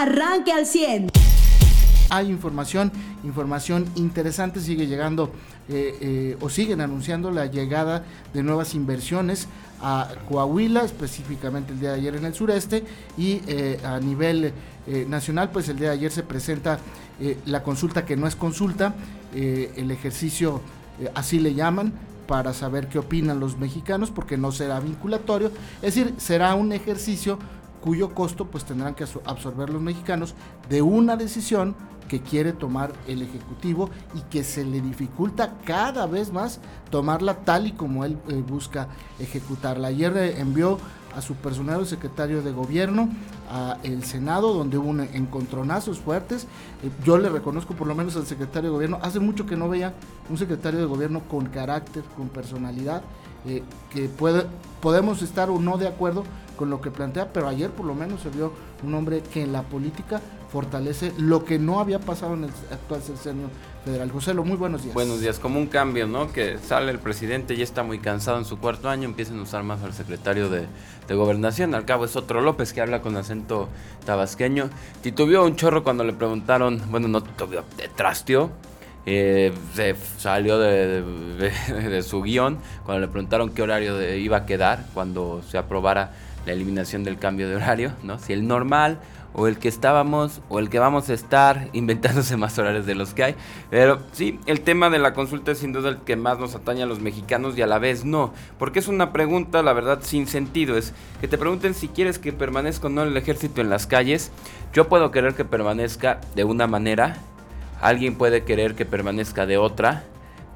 arranque al 100. Hay información, información interesante, sigue llegando eh, eh, o siguen anunciando la llegada de nuevas inversiones a Coahuila, específicamente el día de ayer en el sureste, y eh, a nivel nacional, pues el día de ayer se presenta la consulta que no es consulta, el ejercicio así le llaman, para saber qué opinan los mexicanos, porque no será vinculatorio, es decir, será un ejercicio cuyo costo pues tendrán que absorber los mexicanos de una decisión que quiere tomar el Ejecutivo y que se le dificulta cada vez más tomarla tal y como él eh, busca ejecutarla. Ayer eh, envió a su personal secretario de gobierno a el Senado donde hubo un encontronazos fuertes. Eh, yo le reconozco por lo menos al secretario de gobierno, hace mucho que no veía un secretario de gobierno con carácter, con personalidad, que puede, podemos estar o no de acuerdo con lo que plantea, pero ayer por lo menos se vio un hombre que en la política fortalece lo que no había pasado en el actual sexenio federal. José, muy buenos días. Buenos días, como un cambio, ¿no? Que sale el presidente, ya está muy cansado en su cuarto año, empiezan a usar más al secretario de, gobernación, al cabo es otro López que habla con acento tabasqueño. Titubió un chorro cuando le preguntaron, bueno, no titubió, trasteó, eh, se salió de, su guion cuando le preguntaron qué horario iba a quedar cuando se aprobara la eliminación del cambio de horario, ¿no? Si el normal o el que estábamos o el que vamos a estar inventándose más horarios de los que hay. Pero sí, el tema de la consulta es sin duda el que más nos atañe a los mexicanos y a la vez no, porque es una pregunta, la verdad, sin sentido. Es que te pregunten si quieres que permanezca o no el ejército en las calles. Yo puedo querer que permanezca de una manera, alguien puede querer que permanezca de otra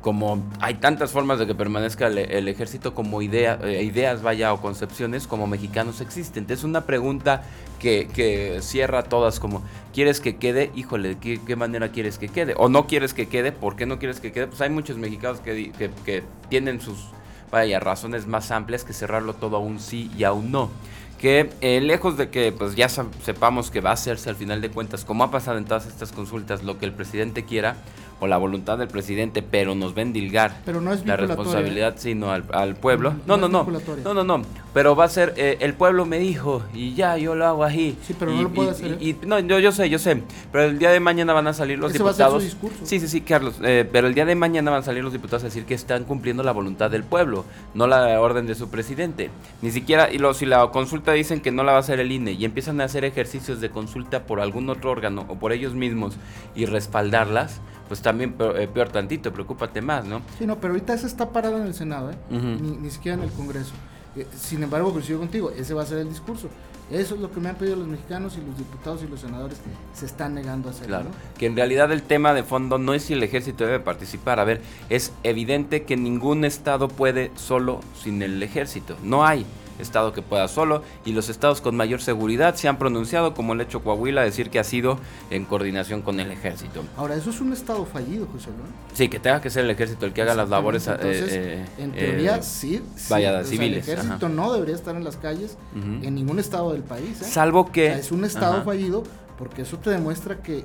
como hay tantas formas de que permanezca el, ejército como eh, ideas, vaya, o concepciones como mexicanos existen. Es una pregunta que, cierra todas como, ¿quieres que quede? Híjole, ¿qué, ¿qué, manera quieres que quede? ¿O no quieres que quede? ¿Por qué no quieres que quede? Pues hay muchos mexicanos que, que tienen sus, vaya, razones más amplias que cerrarlo todo a un sí y a un no que eh, lejos de que pues ya sepamos que va a hacerse al final de cuentas, como ha pasado en todas estas consultas, lo que el presidente quiera, o la voluntad del presidente, pero nos ven dilgar pero no es la responsabilidad sino al, al pueblo. No, no, no, no, no, no, pero va a ser eh, el pueblo me dijo y ya yo lo hago así. Sí, pero no lo puede hacer. Y, no, yo, yo sé, yo sé, pero el día de mañana van a salir los diputados. Sí, sí, sí, Carlos, eh, pero el día de mañana van a salir los diputados a decir que están cumpliendo la voluntad del pueblo, no la orden de su presidente. Ni siquiera y lo, si la consulta dicen que no la va a hacer el INE y empiezan a hacer ejercicios de consulta por algún otro órgano o por ellos mismos y respaldarlas pues también eh, peor, tantito, preocúpate más, ¿no? Sí, no, pero ahorita se está parado en el Senado, ¿eh? ni, siquiera en el Congreso. Eh, sin embargo, coincido contigo, ese va a ser el discurso. Eso es lo que me han pedido los mexicanos y los diputados y los senadores se están negando a hacer. Claro, que en realidad el tema de fondo no es si el ejército debe participar. A ver, es evidente que ningún estado puede solo sin el ejército. No hay estado que pueda solo y los estados con mayor seguridad se han pronunciado como el hecho Coahuila decir que ha sido en coordinación con el ejército. Ahora, eso es un estado fallido, José Luis. Sí, que tenga que ser el ejército el que haga las labores. Eh, eh, en teoría, eh, sí, Vaya, civiles. el ejército no debería estar en las calles en ningún estado del país. Salvo que... es un estado fallido porque eso te demuestra que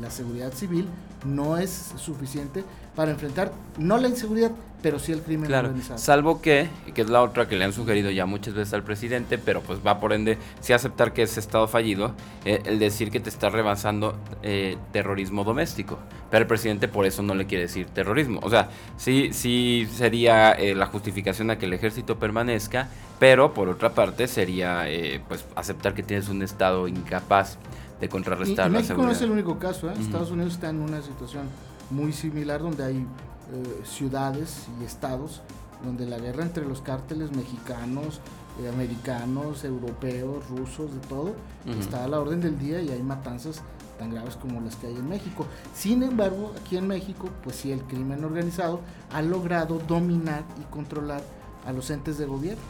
la seguridad civil no es suficiente para enfrentar no la inseguridad, pero sí el crimen claro, organizado. Salvo que, que es la otra que le han sugerido ya muchas veces al presidente, pero pues va por ende, si aceptar que es Estado fallido, eh, el decir que te está rebasando eh, terrorismo doméstico. Pero el presidente por eso no le quiere decir terrorismo. O sea, sí, sí sería eh, la justificación a que el ejército permanezca, pero por otra parte sería pues aceptar que tienes un Estado incapaz de contrarrestar y, y México no es el único caso, Estados Unidos está en una situación muy similar donde hay eh, ciudades y estados donde la guerra entre los cárteles mexicanos, eh, americanos, europeos, rusos, de todo, está a la orden del día y hay matanzas tan graves como las que hay en México. Sin embargo, aquí en México, pues sí, el crimen organizado ha logrado dominar y controlar a los entes de gobierno.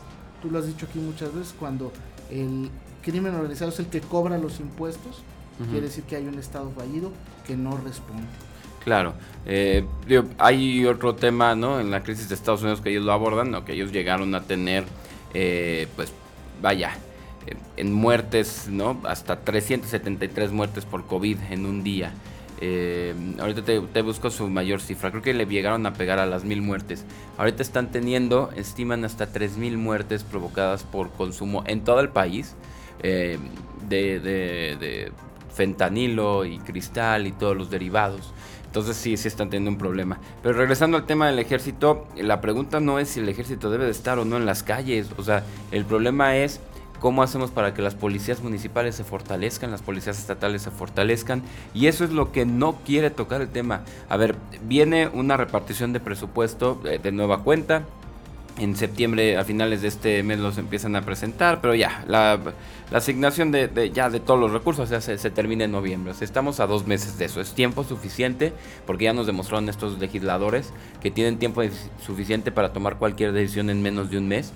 Tú lo has dicho aquí muchas veces, cuando el crimen organizado es el que cobra los impuestos, quiere decir que hay un Estado fallido que no responde. Claro. Eh, hay otro tema, ¿no? En la crisis de Estados Unidos que ellos lo abordan, ¿no? Que ellos llegaron a tener, eh, pues, vaya, eh, en muertes, ¿no? Hasta 373 muertes por COVID en un día. ahorita te, busco su mayor cifra. Creo que le llegaron a pegar a las mil muertes. Ahorita están teniendo, estiman hasta 3.000 muertes provocadas por consumo en todo el país. de, de fentanilo y cristal y todos los derivados. Entonces sí, sí están teniendo un problema. Pero regresando al tema del ejército, la pregunta no es si el ejército debe de estar o no en las calles. O sea, el problema es cómo hacemos para que las policías municipales se fortalezcan, las policías estatales se fortalezcan. Y eso es lo que no quiere tocar el tema. A ver, viene una repartición de presupuesto eh, de nueva cuenta en septiembre, a finales de este mes los empiezan a presentar, pero ya, la, asignación de, ya de todos los recursos se, termina en noviembre. estamos a dos meses de eso. Es tiempo suficiente, porque ya nos demostraron estos legisladores que tienen tiempo suficiente para tomar cualquier decisión en menos de un mes.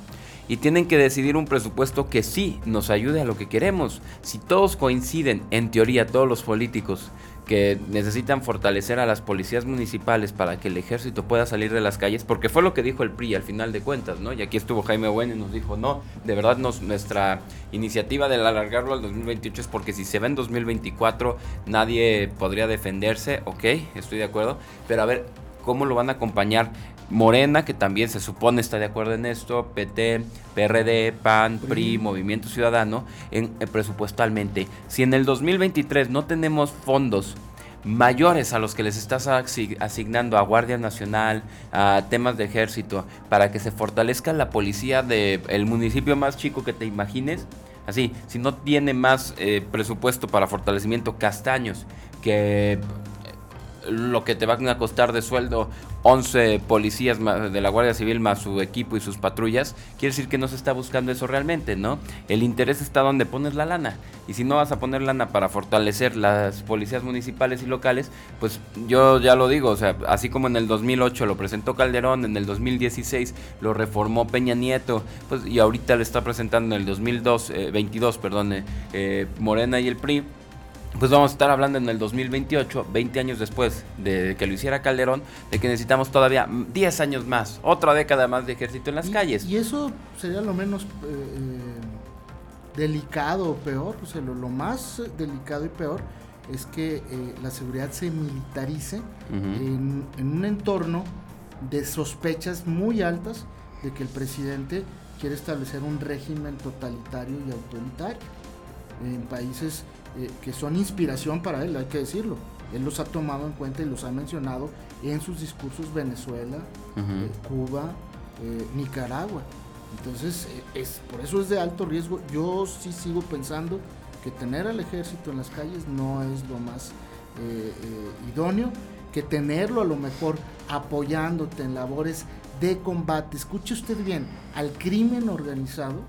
Y tienen que decidir un presupuesto que sí nos ayude a lo que queremos. Si todos coinciden, en teoría, todos los políticos, que necesitan fortalecer a las policías municipales para que el ejército pueda salir de las calles, porque fue lo que dijo el PRI al final de cuentas, ¿no? Y aquí estuvo Jaime Bueno y nos dijo, no, de verdad nos, nuestra iniciativa de alargarlo al 2028 es porque si se va en 2024 nadie podría defenderse, ok, estoy de acuerdo, pero a ver, ¿cómo lo van a acompañar? Morena, que también se supone está de acuerdo en esto, PT, PRD, PAN, PRI, Movimiento Ciudadano, en, eh, presupuestalmente. Si en el 2023 no tenemos fondos mayores a los que les estás asignando a Guardia Nacional, a temas de ejército, para que se fortalezca la policía del municipio más chico que te imagines, así, si no tiene más eh, presupuesto para fortalecimiento castaños, que lo que te van a costar de sueldo 11 policías de la Guardia Civil más su equipo y sus patrullas, quiere decir que no se está buscando eso realmente, ¿no? El interés está donde pones la lana. Y si no vas a poner lana para fortalecer las policías municipales y locales, pues yo ya lo digo, o sea, así como en el 2008 lo presentó Calderón, en el 2016 lo reformó Peña Nieto, pues y ahorita le está presentando en el 2022, eh, perdón, eh, eh, Morena y el PRI pues vamos a estar hablando en el 2028, 20 años después de que lo hiciera Calderón, de que necesitamos todavía 10 años más, otra década más de ejército en las calles. Y eso sería lo menos eh, delicado o peor, o sea, lo, más delicado y peor es que eh, la seguridad se militarice en, en un entorno de sospechas muy altas de que el presidente quiere establecer un régimen totalitario y autoritario en países eh, que son inspiración para él, hay que decirlo. Él los ha tomado en cuenta y los ha mencionado en sus discursos Venezuela, eh, Cuba, eh, Nicaragua. Entonces, es, por eso es de alto riesgo. Yo sí sigo pensando que tener al ejército en las calles no es lo más idóneo, que tenerlo a lo mejor apoyándote en labores de combate. Escuche usted bien, al crimen organizado,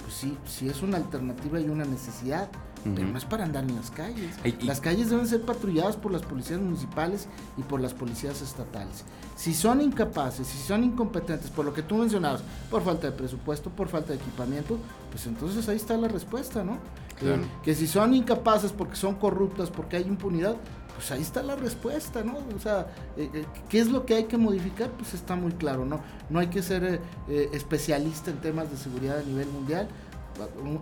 pues sí, sí es una alternativa y una necesidad pero no es para andar en las calles. las calles deben ser patrulladas por las policías municipales y por las policías estatales. Si son incapaces, si son incompetentes, por lo que tú mencionabas, por falta de presupuesto, por falta de equipamiento, pues entonces ahí está la respuesta, ¿no? Eh, que si son incapaces porque son corruptas, porque hay impunidad, pues ahí está la respuesta, ¿no? O sea, eh, eh, ¿qué es lo que hay que modificar? Pues está muy claro, ¿no? No hay que ser especialista en temas de seguridad a nivel mundial,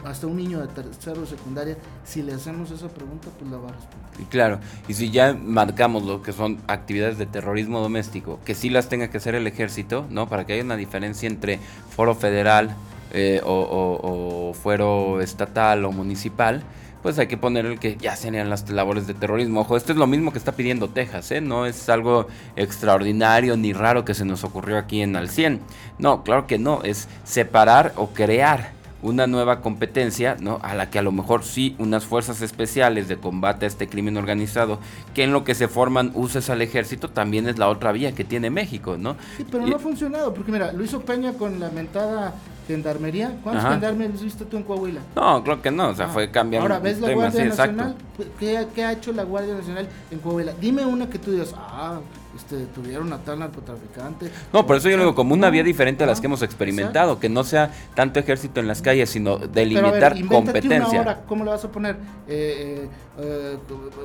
hasta un niño de tercero o secundaria, si le hacemos esa pregunta, pues la va a responder. Y claro, y si ya marcamos lo que son actividades de terrorismo doméstico, que sí las tenga que hacer el ejército, ¿no? Para que haya una diferencia entre foro federal eh, o, fuero estatal o municipal, pues hay que poner el que ya serían las labores de terrorismo. Ojo, esto es lo mismo que está pidiendo Texas, ¿eh? No es algo extraordinario ni raro que se nos ocurrió aquí en Al 100. No, claro que no, es separar o crear una nueva competencia, ¿no? A la que a lo mejor sí unas fuerzas especiales de combate a este crimen organizado, que en lo que se forman uses al ejército, también es la otra vía que tiene México, ¿no? Sí, pero no ha funcionado, porque mira, lo hizo Peña con la mentada gendarmería. ¿Cuántos gendarmes viste tú en Coahuila? No, creo que no, o sea, ah. fue cambiando. Ahora, ¿ves la Guardia Nacional? ¿Qué, ¿Qué, ha hecho la Guardia Nacional en Coahuila? Dime una que tú digas, ah, este, tuvieron a tal narcotraficante. No, por eso yo lo digo como una vía diferente a las que hemos experimentado, que no sea tanto ejército en las calles, sino delimitar Pero competencia. ¿Cómo le vas a poner? Eh, eh, eh,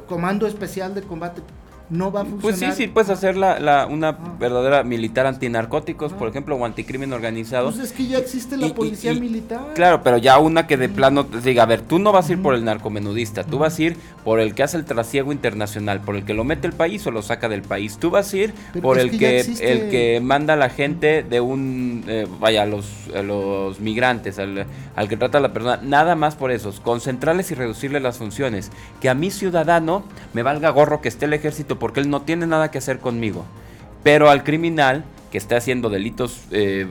comando especial de combate. No va a funcionar. Pues sí, sí, puedes hacer la, la una verdadera militar antinarcóticos, por ejemplo, o anticrimen organizado. Pues es que ya existe la policía militar. Claro, pero ya una que de plano te diga, a ver, tú no vas a ir por el narcomenudista, tú vas a ir por el que hace el trasiego internacional, por el que lo mete el país o lo saca del país. Tú vas a ir por el que, el que manda a la gente de un, eh, vaya, a los, los migrantes, al, al que trata a la persona, nada más por esos, concentrarles y reducirle las funciones. Que a mi ciudadano me valga gorro que esté el ejército porque él no tiene nada que hacer conmigo. Pero al criminal que esté haciendo delitos eh,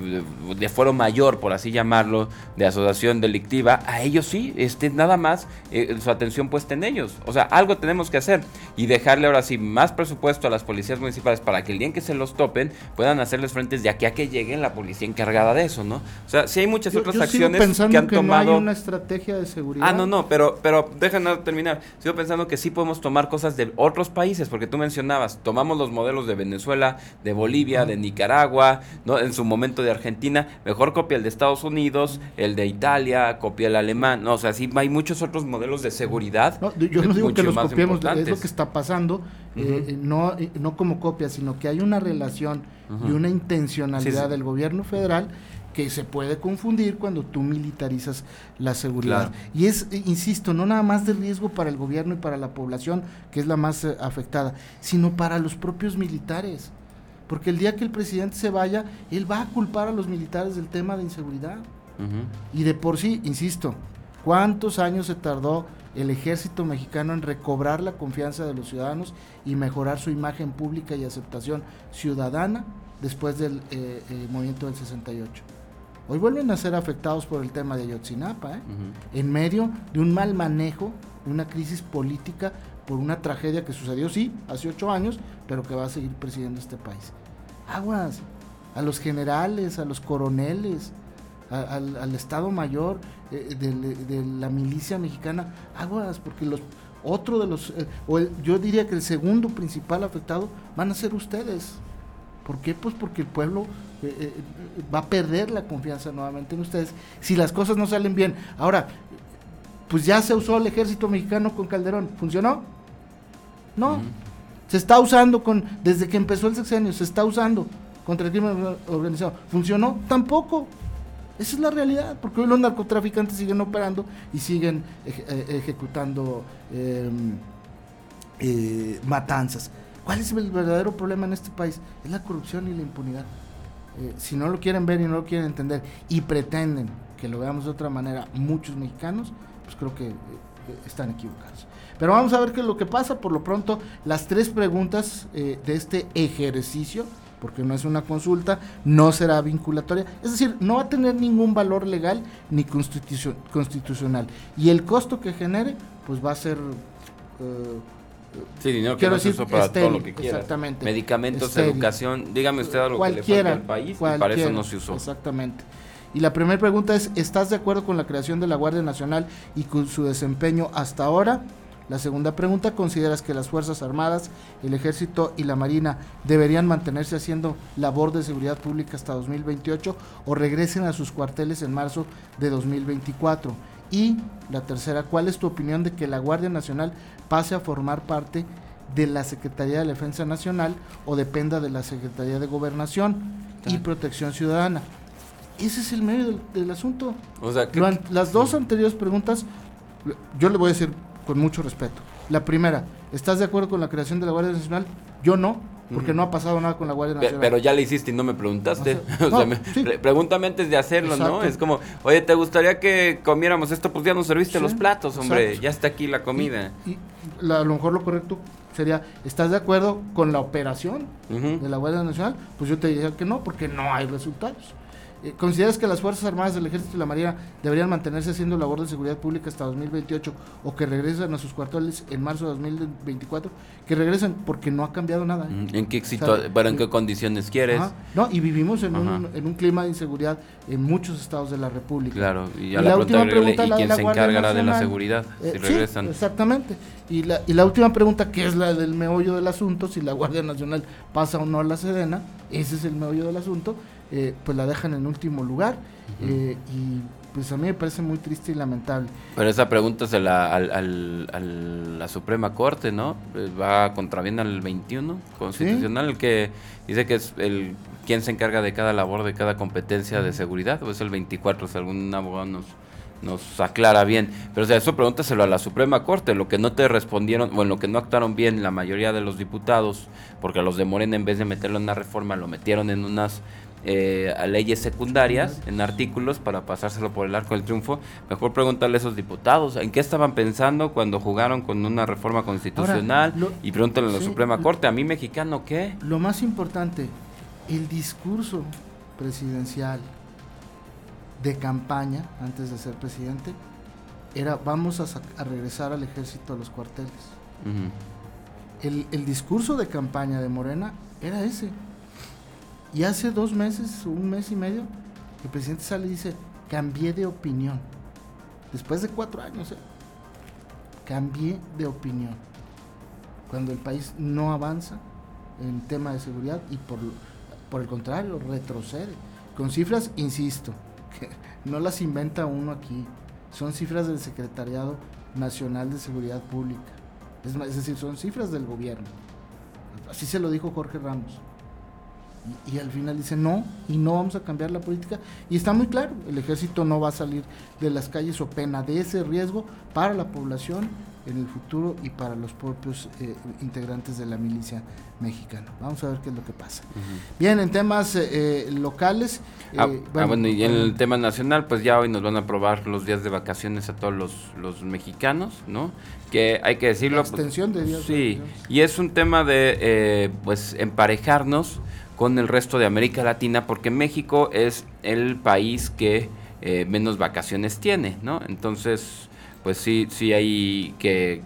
de fuero mayor, por así llamarlo, de asociación delictiva, a ellos sí, este, nada más eh, su atención puesta en ellos. O sea, algo tenemos que hacer y dejarle ahora sí más presupuesto a las policías municipales para que el día en que se los topen puedan hacerles frentes de aquí a que lleguen la policía encargada de eso, ¿no? O sea, sí hay muchas otras acciones que han tomado. No hay una estrategia de seguridad. Ah, no, no, pero, pero déjenme terminar. Sigo pensando que sí podemos tomar cosas de otros países, porque tú mencionabas, tomamos los modelos de Venezuela, de Bolivia, de Nicaragua Agua, ¿no? en su momento de Argentina, mejor copia el de Estados Unidos, el de Italia, copia el alemán, no, o sea, sí hay muchos otros modelos de seguridad. yo no digo que los copiemos, es lo que está pasando, eh, eh, no, eh, no como copia, sino que hay una relación y una intencionalidad del gobierno federal que se puede confundir cuando tú militarizas la seguridad. Y es, insisto, no nada más de riesgo para el gobierno y para la población, que es la más afectada, sino para los propios militares. Porque el día que el presidente se vaya, él va a culpar a los militares del tema de inseguridad. Y de por sí, insisto, ¿cuántos años se tardó el ejército mexicano en recobrar la confianza de los ciudadanos y mejorar su imagen pública y aceptación ciudadana después del eh, eh, movimiento del 68? Hoy vuelven a ser afectados por el tema de Ayotzinapa, ¿eh? en medio de un mal manejo, de una crisis política por una tragedia que sucedió, sí, hace ocho años, pero que va a seguir presidiendo este país. Aguas, a los generales, a los coroneles, al, Estado Mayor eh, de, la milicia mexicana, aguas, porque los otro de los, eh, o yo diría que el segundo principal afectado van a ser ustedes. ¿Por qué? Pues porque el pueblo eh, va a perder la confianza nuevamente en ustedes si las cosas no salen bien. Ahora, pues ya se usó el ejército mexicano con Calderón, ¿funcionó? No. Se está usando con, desde que empezó el sexenio, se está usando contra el crimen organizado. ¿Funcionó? Tampoco. Esa es la realidad, porque hoy los narcotraficantes siguen operando y siguen eh, ejecutando em, eh, matanzas. ¿Cuál es el verdadero problema en este país? Es la corrupción y la impunidad. Eh, si no lo quieren ver y no lo quieren entender y pretenden que lo veamos de otra manera muchos mexicanos, pues creo que están equivocados. Pero vamos a ver qué es lo que pasa. Por lo pronto, las tres preguntas eh, de este ejercicio, porque no es una consulta, no será vinculatoria. Es decir, no va a tener ningún valor legal ni constitucional. Y el costo que genere, pues va a ser... Eh, Sí, dinero que no se usa para todo lo que quiera. Exactamente. Medicamentos, educación, dígame usted algo que le falta al país y para eso no se usó. Exactamente. Y la primera pregunta es, ¿estás de acuerdo con la creación de la Guardia Nacional y con su desempeño hasta ahora? La segunda pregunta, ¿consideras que las Fuerzas Armadas, el Ejército y la Marina deberían mantenerse haciendo labor de seguridad pública hasta 2028 o regresen a sus cuarteles en marzo de 2024? Y la tercera, ¿cuál es tu opinión de que la Guardia Nacional pase a formar parte de la Secretaría de Defensa Nacional o dependa de la Secretaría de Gobernación y Protección Ciudadana? Ese es el medio del, asunto. O sea, las dos anteriores preguntas, yo le voy a decir con mucho respeto. La primera, ¿estás de acuerdo con la creación de la Guardia Nacional? Yo no, porque no ha pasado nada con la Guardia Nacional. Pero ya le hiciste y no me preguntaste. pregúntame antes de hacerlo, ¿no? Es como, oye, ¿te gustaría que comiéramos esto? Pues ya nos serviste los platos, hombre, ya está aquí la comida. Y, a lo mejor lo correcto sería, ¿estás de acuerdo con la operación de la Guardia Nacional? Pues yo te diría que no, porque no hay resultados. Eh, ¿Consideras que las Fuerzas Armadas del Ejército y la Marina deberían mantenerse haciendo labor de seguridad pública hasta 2028 o que regresen a sus cuarteles en marzo de 2024? Que regresen porque no ha cambiado nada. ¿eh? ¿En qué, en qué condiciones quieres? No, y vivimos en un, en un, clima de inseguridad en muchos estados de la República. Claro, y, la, última pregunta, ¿y quién se encargará de la seguridad si eh, regresan? exactamente. Y la, y la última pregunta, que es la del meollo del asunto, si la Guardia Nacional pasa o no a la Sedena, ese es el meollo del asunto eh, pues la dejan en último lugar. Eh, y pues a mí me parece muy triste y lamentable. Pero esa pregunta se la al, al, la Suprema Corte, ¿no? Eh, va contraviene al 21 constitucional, el que dice que es el quien se encarga de cada labor, de cada competencia de seguridad, o es el 24, si algún abogado nos, nos aclara bien. Pero o sea, eso pregúntaselo a la Suprema Corte, lo que no te respondieron, bueno, lo que no actuaron bien la mayoría de los diputados, porque a los de Morena en vez de meterlo en una reforma, lo metieron en unas eh, a leyes secundarias, en artículos, para pasárselo por el arco del triunfo, mejor preguntarle a esos diputados en qué estaban pensando cuando jugaron con una reforma constitucional y pregúntale a la Suprema Corte, ¿a mí mexicano qué? Lo más importante, el discurso presidencial de campaña, antes de ser presidente, era vamos a, regresar al ejército a los cuarteles. el, el discurso de campaña de Morena era ese y hace dos meses, un mes y medio, el presidente sale y dice, cambié de opinión. Después de cuatro años, ¿eh? cambié de opinión. Cuando el país no avanza en tema de seguridad y por, el contrario, retrocede. Con cifras, insisto, que no las inventa uno aquí. Son cifras del Secretariado Nacional de Seguridad Pública. Es decir, son cifras del gobierno. Así se lo dijo Jorge Ramos. Y, al final dice no, y no vamos a cambiar la política. Y está muy claro, el ejército no va a salir de las calles o pena de ese riesgo para la población en el futuro y para los propios eh, integrantes de la milicia mexicana. Vamos a ver qué es lo que pasa. Bien, en temas eh, eh, locales. Ah, ah, bueno, y en el tema nacional, pues ya hoy nos van a aprobar los días de vacaciones a todos los, los mexicanos, ¿no? Que hay que decirlo. La pues, extensión de días. Sí, y es un tema de, pues, emparejarnos con el resto de América Latina porque México es el país que eh, menos vacaciones tiene, ¿no? Entonces, pues sí, sí hay que,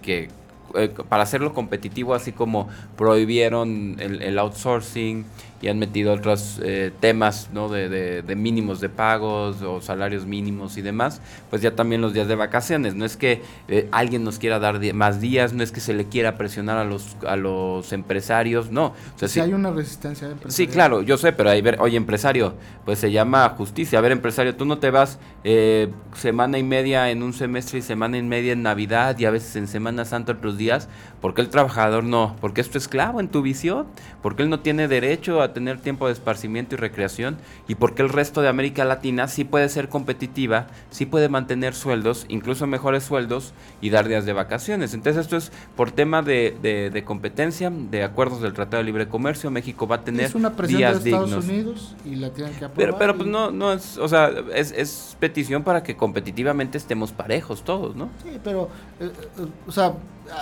eh, para hacerlo competitivo, así como prohibieron el, el outsourcing y han metido otros eh, temas ¿no? de, de, mínimos de pagos o salarios mínimos y demás, pues ya también los días de vacaciones. No es que eh, alguien nos quiera dar más días, no es que se le quiera presionar a los, a los empresarios, no. O sea, hay una resistencia de Sí, claro, yo sé, pero ahí ver, oye, empresario, pues se llama justicia. A ver, empresario, tú no te vas eh, semana y media en un semestre y semana y media en Navidad y a veces en Semana Santa otros días, porque el trabajador no? Porque es tu esclavo en tu visión, porque él no tiene derecho a tener tiempo de esparcimiento y recreación y porque el resto de América Latina sí puede ser competitiva, sí puede mantener sueldos, incluso mejores sueldos y dar días de vacaciones. Entonces esto es por tema de, de, competencia, de acuerdos del Tratado de Libre Comercio, México va a tener es una presión de Estados Unidos y la tienen que aprobar. Pero, pero pues no, no es, o sea, es, es, petición para que competitivamente estemos parejos todos, ¿no? Sí, pero, eh, eh, o sea,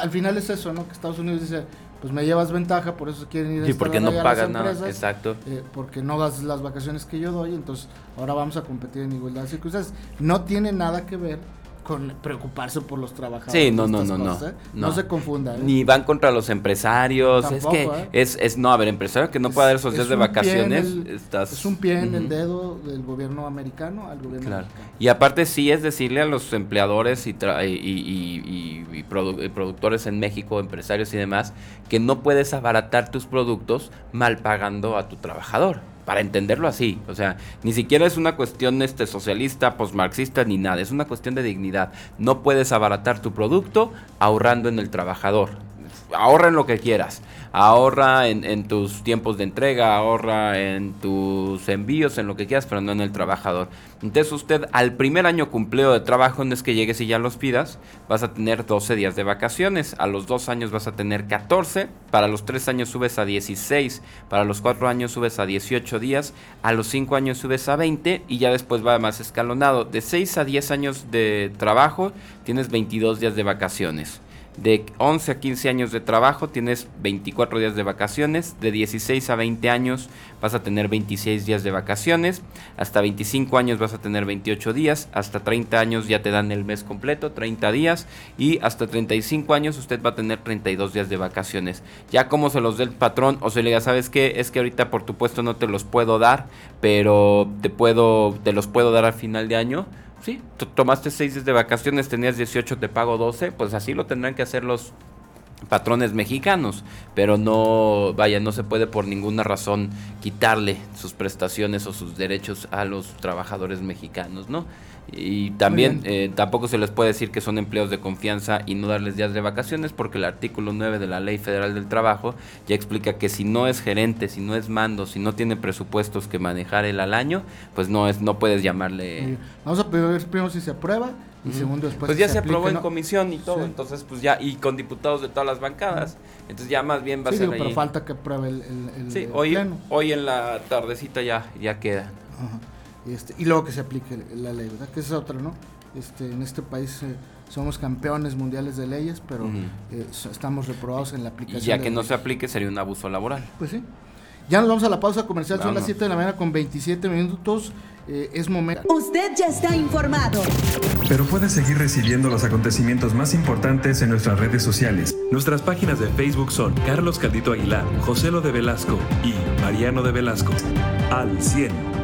al final es eso, ¿no? Que Estados Unidos dice pues me llevas ventaja, por eso quieren ir a Sí, porque no pagas nada, exacto. Eh, porque no das las vacaciones que yo doy, entonces ahora vamos a competir en igualdad de circunstancias. No tiene nada que ver con preocuparse por los trabajadores. Sí, no, no, no, no, no. se confunda. ¿eh? Ni van contra los empresarios. es que ¿eh? es, es, no, a ver, empresario que no puede dar esos días de vacaciones. Es un pie en el dedo del gobierno americano al gobierno claro. Y aparte sí es decirle a los empleadores y, y, y, productores en México, empresarios y demás, que no puedes abaratar tus productos mal pagando a tu trabajador para entenderlo así. O sea, ni siquiera es una cuestión este, socialista, posmarxista, ni nada. Es una cuestión de dignidad. No puedes abaratar tu producto ahorrando en el trabajador. Ahorra en lo que quieras ahorra en, tus tiempos de entrega, ahorra en tus envíos, en lo que quieras, pero no en el trabajador. Entonces usted al primer año cumpleo de trabajo no es que llegues y ya los pidas, vas a tener 12 días de vacaciones, a los 2 años vas a tener 14, para los 3 años subes a 16, para los 4 años subes a 18 días, a los 5 años subes a 20 y ya después va más escalonado. De 6 a 10 años de trabajo tienes 22 días de vacaciones. De 11 a 15 años de trabajo tienes 24 días de vacaciones. De 16 a 20 años vas a tener 26 días de vacaciones. Hasta 25 años vas a tener 28 días. Hasta 30 años ya te dan el mes completo, 30 días. Y hasta 35 años usted va a tener 32 días de vacaciones. Ya como se los dé el patrón o se le diga, ¿sabes qué? Es que ahorita por tu puesto no te los puedo dar, pero te, puedo, te los puedo dar al final de año sí, tomaste seis días de vacaciones, tenías 18, te pago 12, pues así lo tendrán que hacer los patrones mexicanos, pero no, vaya, no se puede por ninguna razón quitarle sus prestaciones o sus derechos a los trabajadores mexicanos, ¿no? Y también eh, tampoco se les puede decir que son empleos de confianza y no darles días de vacaciones porque el artículo 9 de la Ley Federal del Trabajo ya explica que si no es gerente, si no es mando, si no tiene presupuestos que manejar él al año, pues no es no puedes llamarle... Vamos a ver primero si se aprueba y segundo después... Pues ya se, aprobó en comisión y todo, entonces pues ya, y con diputados de todas las bancadas, entonces ya más bien va a ser pero falta que apruebe el, el, sí, hoy, hoy en la tardecita ya, ya queda. Este, y luego que se aplique la ley, ¿verdad? Que es otra, ¿no? Este, en este país eh, somos campeones mundiales de leyes, pero eh, estamos reprobados en la aplicación. Y ya que no se aplique sería un abuso laboral. Pues sí. Ya nos vamos a la pausa comercial, son las 7 de la mañana con 27 minutos. Eh, es momento. Usted ya está informado. Pero puede seguir recibiendo los acontecimientos más importantes en nuestras redes sociales. Nuestras páginas de Facebook son Carlos Caldito Aguilar, José Lo de Velasco y Mariano de Velasco. Al 100.